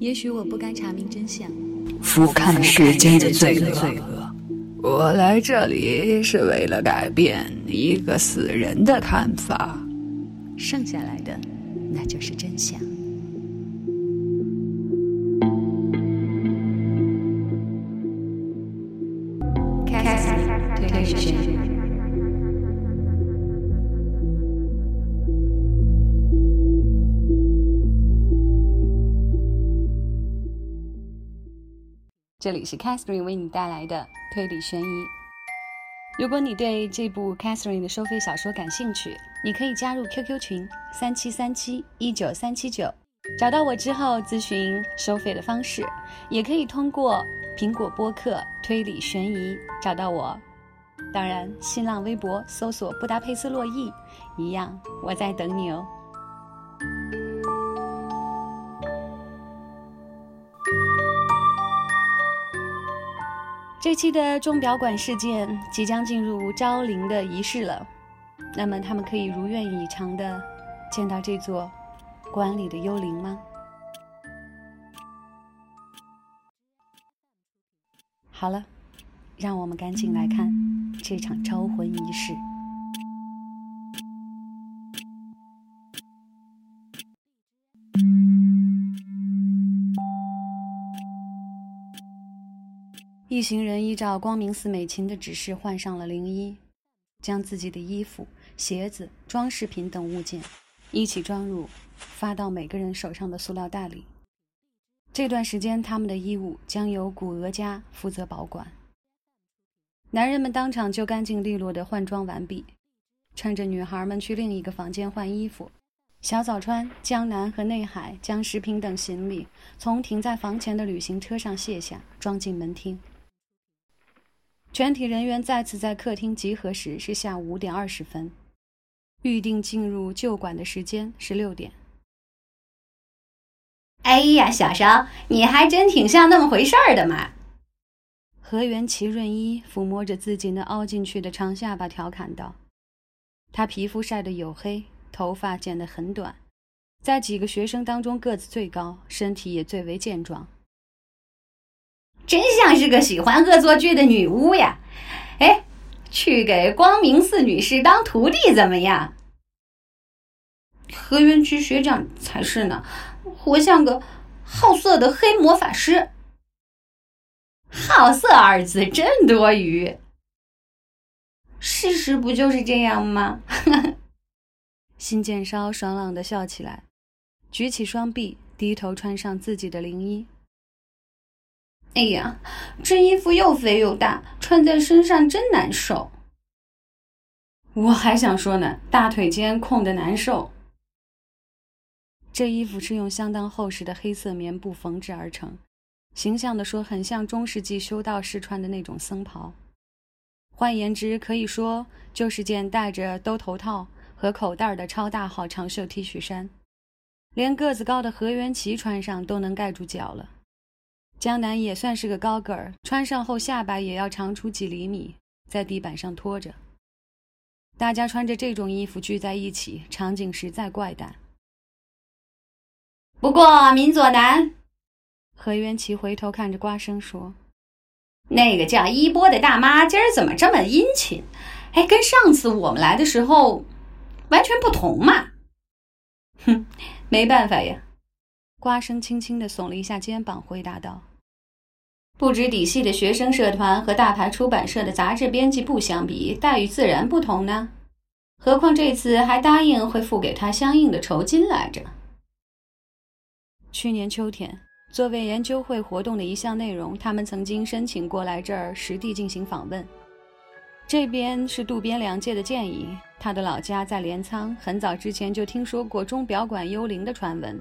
也许我不该查明真相，俯瞰世间的罪恶。我来这里是为了改变一个死人的看法，剩下来的那就是真相。这里是 Catherine 为你带来的推理悬疑。如果你对这部 Catherine 的收费小说感兴趣，你可以加入 QQ 群三七三七一九三七九，找到我之后咨询收费的方式，也可以通过苹果播客推理悬疑找到我。当然，新浪微博搜索布达佩斯洛伊，一样我在等你哦。这期的钟表馆事件即将进入招灵的仪式了，那么他们可以如愿以偿的见到这座馆里的幽灵吗？好了，让我们赶紧来看这场招魂仪式。一行人依照光明寺美琴的指示换上了灵衣，将自己的衣服、鞋子、装饰品等物件一起装入发到每个人手上的塑料袋里。这段时间，他们的衣物将由古娥家负责保管。男人们当场就干净利落地换装完毕，趁着女孩们去另一个房间换衣服，小早川、江南和内海将食品等行李从停在房前的旅行车上卸下，装进门厅。全体人员再次在客厅集合时是下午五点二十分，预定进入旧馆的时间是六点。哎呀，小烧，你还真挺像那么回事儿的嘛！河原齐润一抚摸着自己那凹进去的长下巴，调侃道：“他皮肤晒得黝黑，头发剪得很短，在几个学生当中个子最高，身体也最为健壮。”真像是个喜欢恶作剧的女巫呀！哎，去给光明寺女士当徒弟怎么样？河原区学长才是呢，活像个好色的黑魔法师。好色二字真多余，事实不就是这样吗？新剑烧爽朗的笑起来，举起双臂，低头穿上自己的灵衣。哎呀，这衣服又肥又大，穿在身上真难受。我还想说呢，大腿间空的难受。这衣服是用相当厚实的黑色棉布缝制而成，形象的说，很像中世纪修道士穿的那种僧袍。换言之，可以说就是件戴着兜头套和口袋的超大号长袖 T 恤衫，连个子高的河原齐穿上都能盖住脚了。江南也算是个高个儿，穿上后下巴也要长出几厘米，在地板上拖着。大家穿着这种衣服聚在一起，场景实在怪诞。不过民佐南，何元奇回头看着瓜生说：“那个叫一波的大妈今儿怎么这么殷勤？哎，跟上次我们来的时候完全不同嘛。”哼，没办法呀。瓜生轻轻的耸了一下肩膀，回答道。不知底细的学生社团和大牌出版社的杂志编辑部相比，待遇自然不同呢。何况这次还答应会付给他相应的酬金来着。去年秋天，作为研究会活动的一项内容，他们曾经申请过来这儿实地进行访问。这边是渡边良介的建议，他的老家在镰仓，很早之前就听说过钟表馆幽灵的传闻，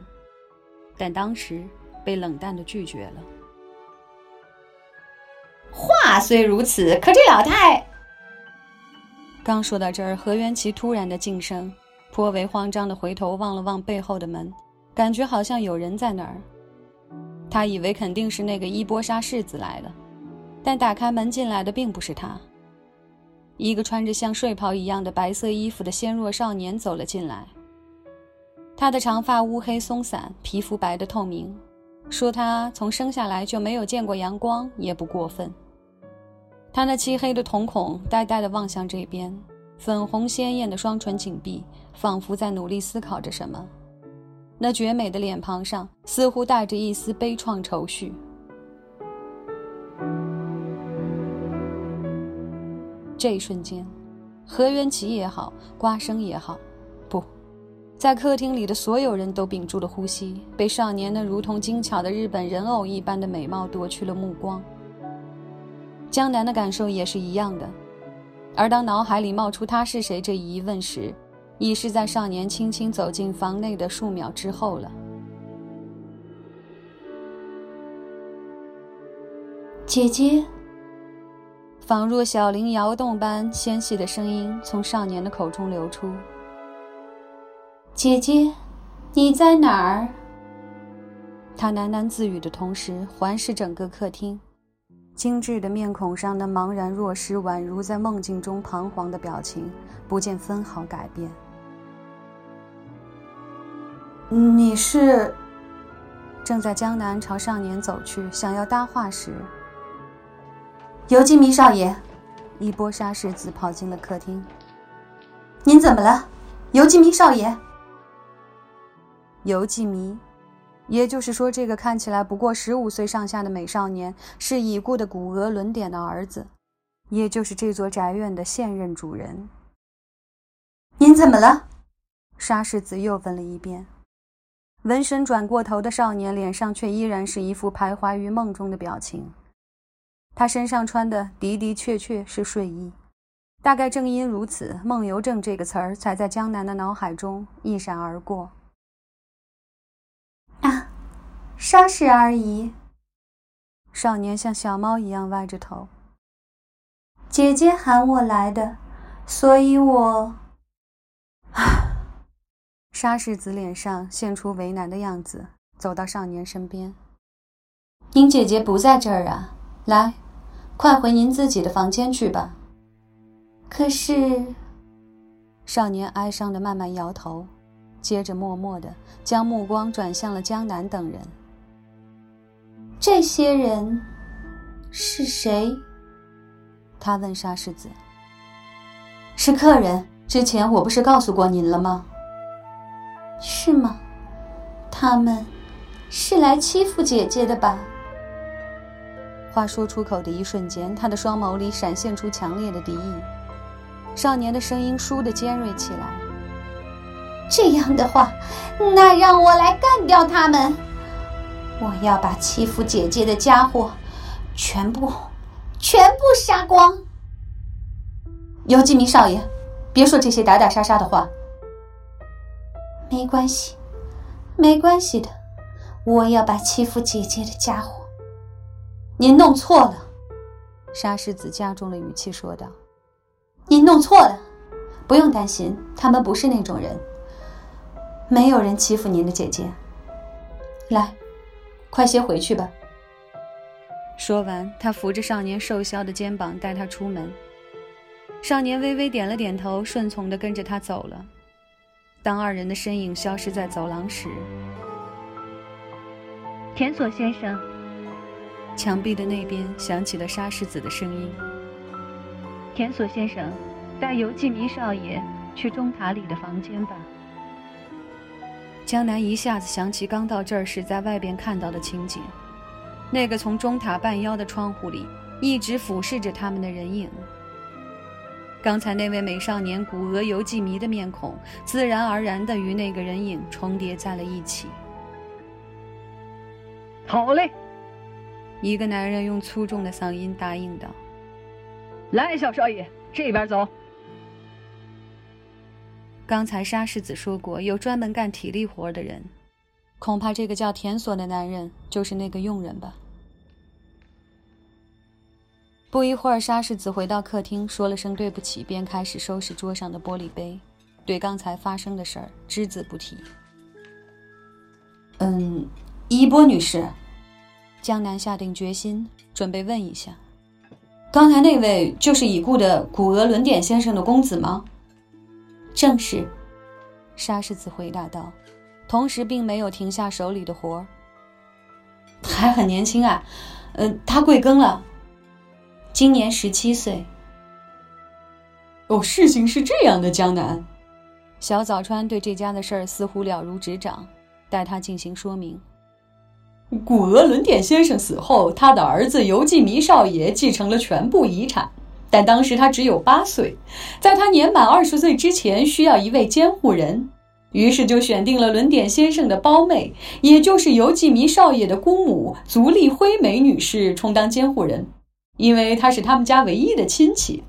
但当时被冷淡的拒绝了。话虽如此，可这老太……刚说到这儿，何元奇突然的噤声，颇为慌张的回头望了望背后的门，感觉好像有人在那儿。他以为肯定是那个伊波沙世子来了，但打开门进来的并不是他。一个穿着像睡袍一样的白色衣服的纤弱少年走了进来。他的长发乌黑松散，皮肤白得透明，说他从生下来就没有见过阳光也不过分。他那漆黑的瞳孔呆呆地望向这边，粉红鲜艳的双唇紧闭，仿佛在努力思考着什么。那绝美的脸庞上似乎带着一丝悲怆愁绪。这一瞬间，何元奇也好，瓜生也好，在客厅里的所有人都屏住了呼吸，被少年那如同精巧的日本人偶一般的美貌夺去了目光。江南的感受也是一样的，而当脑海里冒出他是谁这一疑问时，已是在少年轻轻走进房内的数秒之后了。姐姐，仿若小铃摇动般纤细的声音从少年的口中流出。姐姐，你在哪儿？他喃喃自语的同时，环视整个客厅，精致的面孔上那茫然若失、宛如在梦境中彷徨的表情，不见分毫改变。你是？正在江南朝少年走去，想要搭话时，游击迷少爷，一波沙世子跑进了客厅。您怎么了，游击迷少爷？游记迷，也就是说，这个看起来不过十五岁上下的美少年是已故的古额伦典的儿子，也就是这座宅院的现任主人。您怎么了？沙世子又问了一遍。闻声转过头的少年脸上却依然是一副徘徊于梦中的表情。他身上穿的的的确确是睡衣，大概正因如此，“梦游症”这个词儿才在江南的脑海中一闪而过。沙氏而已。少年像小猫一样歪着头。姐姐喊我来的，所以我……沙世子脸上现出为难的样子，走到少年身边。您姐姐不在这儿啊，来，快回您自己的房间去吧。可是，少年哀伤的慢慢摇头，接着默默的将目光转向了江南等人。这些人是谁？他问沙世子。是客人，之前我不是告诉过您了吗？是吗？他们是来欺负姐姐的吧？话说出口的一瞬间，他的双眸里闪现出强烈的敌意。少年的声音倏地尖锐起来。这样的话，那让我来干掉他们。我要把欺负姐姐的家伙全部、全部杀光！游击明少爷，别说这些打打杀杀的话。没关系，没关系的。我要把欺负姐姐的家伙……您弄错了。沙世子加重了语气说道：“您弄错了，不用担心，他们不是那种人。没有人欺负您的姐姐。来。”快些回去吧。说完，他扶着少年瘦削的肩膀，带他出门。少年微微点了点头，顺从地跟着他走了。当二人的身影消失在走廊时，田所先生，墙壁的那边响起了沙世子的声音：“田所先生，带游记迷少爷去钟塔里的房间吧。”江南一下子想起刚到这儿时在外边看到的情景，那个从中塔半腰的窗户里一直俯视着他们的人影。刚才那位美少年骨额游记迷的面孔，自然而然地与那个人影重叠在了一起。好嘞，一个男人用粗重的嗓音答应道：“来，小少爷，这边走。”刚才沙世子说过，有专门干体力活的人，恐怕这个叫田所的男人就是那个佣人吧。不一会儿，沙世子回到客厅，说了声对不起，便开始收拾桌上的玻璃杯，对刚才发生的事儿只字不提。嗯，伊波女士，江南下定决心，准备问一下，刚才那位就是已故的古俄伦典先生的公子吗？正是，沙世子回答道，同时并没有停下手里的活儿。还很年轻啊。嗯，他贵庚了？今年十七岁。哦，事情是这样的，江南。小早川对这家的事儿似乎了如指掌，待他进行说明。古俄伦典先生死后，他的儿子游纪弥少爷继承了全部遗产，但当时他只有八岁，在他年满二十岁之前需要一位监护人，于是就选定了伦典先生的胞妹，也就是游纪弥少爷的姑母足利辉美女士充当监护人，因为她是他们家唯一的亲戚。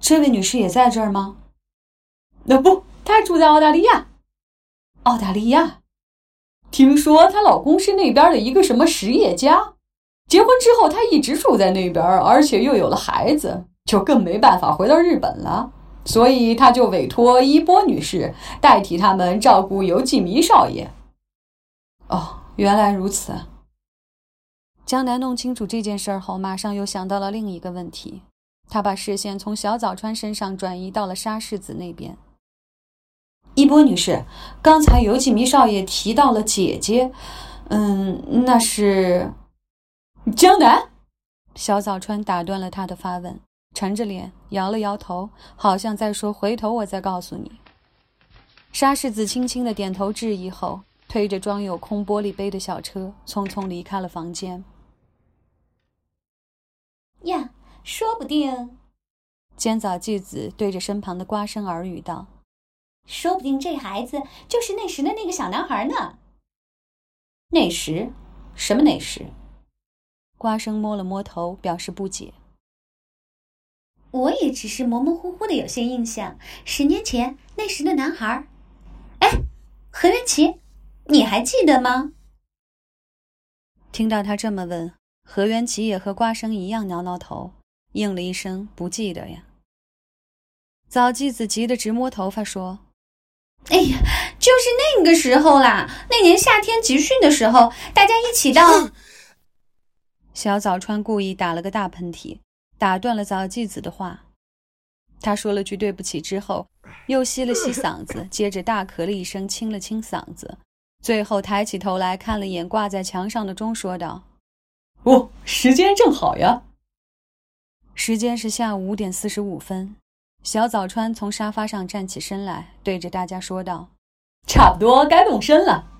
这位女士也在这儿吗？那不，她住在澳大利亚。澳大利亚。听说她老公是那边的一个什么实业家，结婚之后他一直住在那边，而且又有了孩子，就更没办法回到日本了，所以他就委托伊波女士代替他们照顾游纪弥少爷。哦，原来如此。江南弄清楚这件事后，马上又想到了另一个问题，他把视线从小早川身上转移到了沙世子那边。伊波女士，刚才游纪弥少爷提到了姐姐，嗯，那是江南。小早川打断了他的发问，沉着脸摇了摇头，好像在说：“回头我再告诉你。”沙世子轻轻的点头致意后，推着装有空玻璃杯的小车，匆匆离开了房间。呀，说不定，尖早纪子对着身旁的瓜生耳语道。说不定这孩子就是那时的那个小男孩呢。那时，什么那时？瓜生摸了摸头，表示不解。我也只是模模糊糊的有些印象。十年前那时的男孩，哎，何元奇，你还记得吗？听到他这么问，何元奇也和瓜生一样挠挠头，应了一声：“不记得呀。”早纪子急得直摸头发，说。哎呀，就是那个时候啦！那年夏天集训的时候，大家一起到……小早川故意打了个大喷嚏，打断了早纪子的话。他说了句对不起之后，又吸了吸嗓子，接着大咳了一声，清了清嗓子，最后抬起头来看了眼挂在墙上的钟，说道：“哦，时间正好呀。时间是下午五点四十五分。”小早川从沙发上站起身来，对着大家说道：“差不多该动身了。”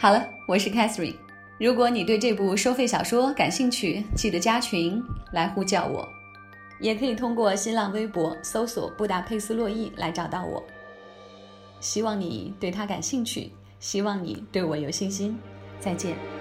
好了，我是 Catherine。如果你对这部收费小说感兴趣，记得加群来呼叫我。也可以通过新浪微博搜索“布达佩斯洛伊”来找到我。希望你对他感兴趣，希望你对我有信心。再见。